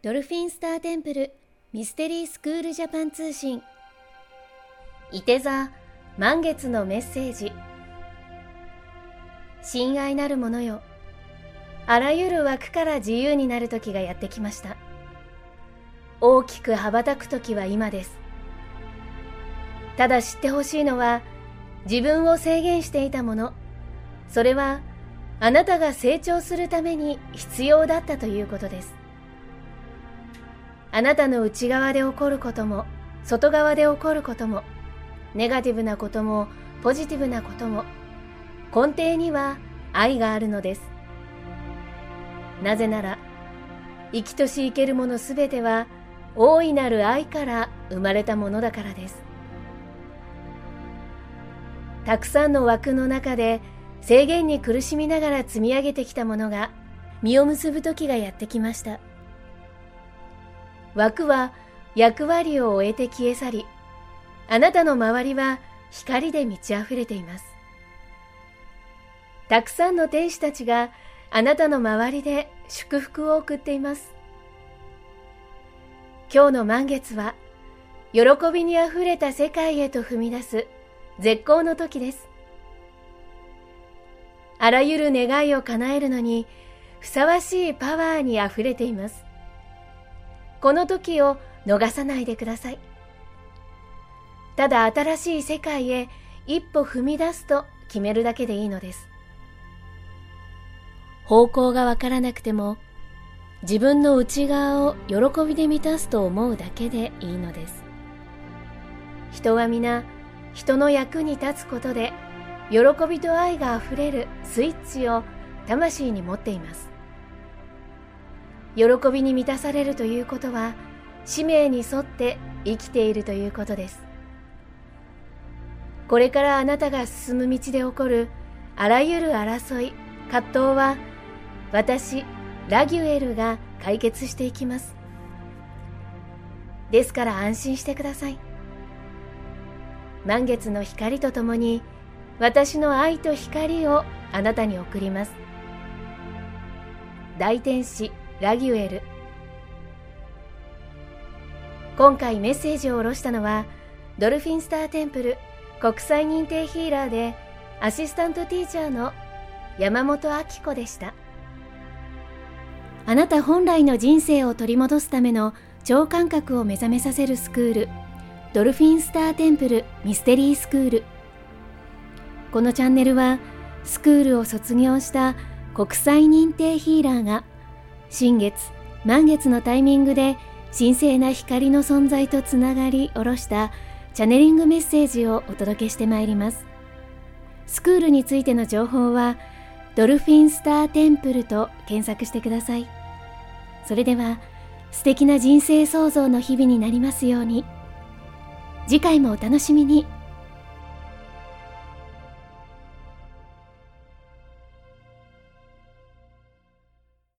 ドルフィンスターテンプルミステリースクールジャパン通信。いて座満月のメッセージ。親愛なるものよあらゆる枠から自由になる時がやってきました。大きく羽ばたく時は今です。ただ知ってほしいのは自分を制限していたもの。それはあなたが成長するために必要だったということです。あなたの内側で起こることも外側で起こることもネガティブなこともポジティブなことも根底には愛があるのです。なぜなら生きとし生けるものすべては大いなる愛から生まれたものだからです。たくさんの枠の中で制限に苦しみながら積み上げてきたものが実を結ぶ時がやってきました。枠は役割を終えて消え去りあなたの周りは光で満ち溢れています。たくさんの天使たちがあなたの周りで祝福を送っています。今日の満月は喜びにあふれた世界へと踏み出す絶好の時です。あらゆる願いを叶えるのにふさわしいパワーにあふれています。この時を逃さないでください。ただ新しい世界へ一歩踏み出すと決めるだけでいいのです。方向がわからなくても自分の内側を喜びで満たすと思うだけでいいのです。人は皆人の役に立つことで喜びと愛があふれるスイッチを魂に持っています喜びに満たされるということは使命に沿って生きているということです。これからあなたが進む道で起こるあらゆる争い葛藤は私ラギュエルが解決していきます。ですから安心してください。満月の光とともに私の愛と光をあなたに送ります。大天使ラギュエル。今回メッセージを下ろしたのはドルフィンスターテンプル国際認定ヒーラーでアシスタントティーチャーの山本明子でした。あなた本来の人生を取り戻すための超感覚を目覚めさせるスクールドルフィンスターテンプルミステリースクール。このチャンネルはスクールを卒業した国際認定ヒーラーが新月満月のタイミングで神聖な光の存在とつながり下ろしたチャネリングメッセージをお届けしてまいります。スクールについての情報はドルフィンスターテンプルと検索してください。それでは素敵な人生創造の日々になりますように。次回もお楽しみに。